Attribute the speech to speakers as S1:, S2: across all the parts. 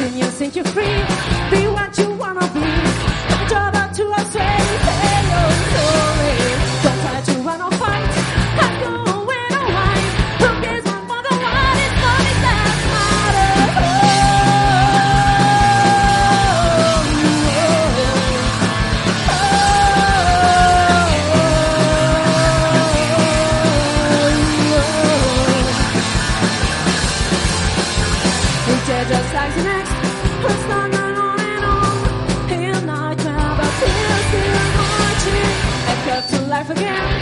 S1: And you since you're free. life again.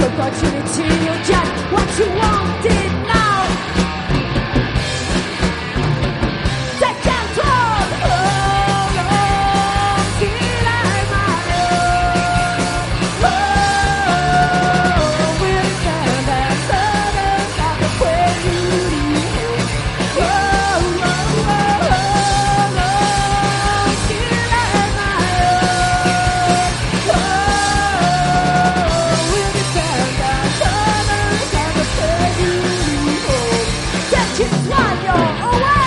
S1: opportunity. You just what you wanted now. Mario away!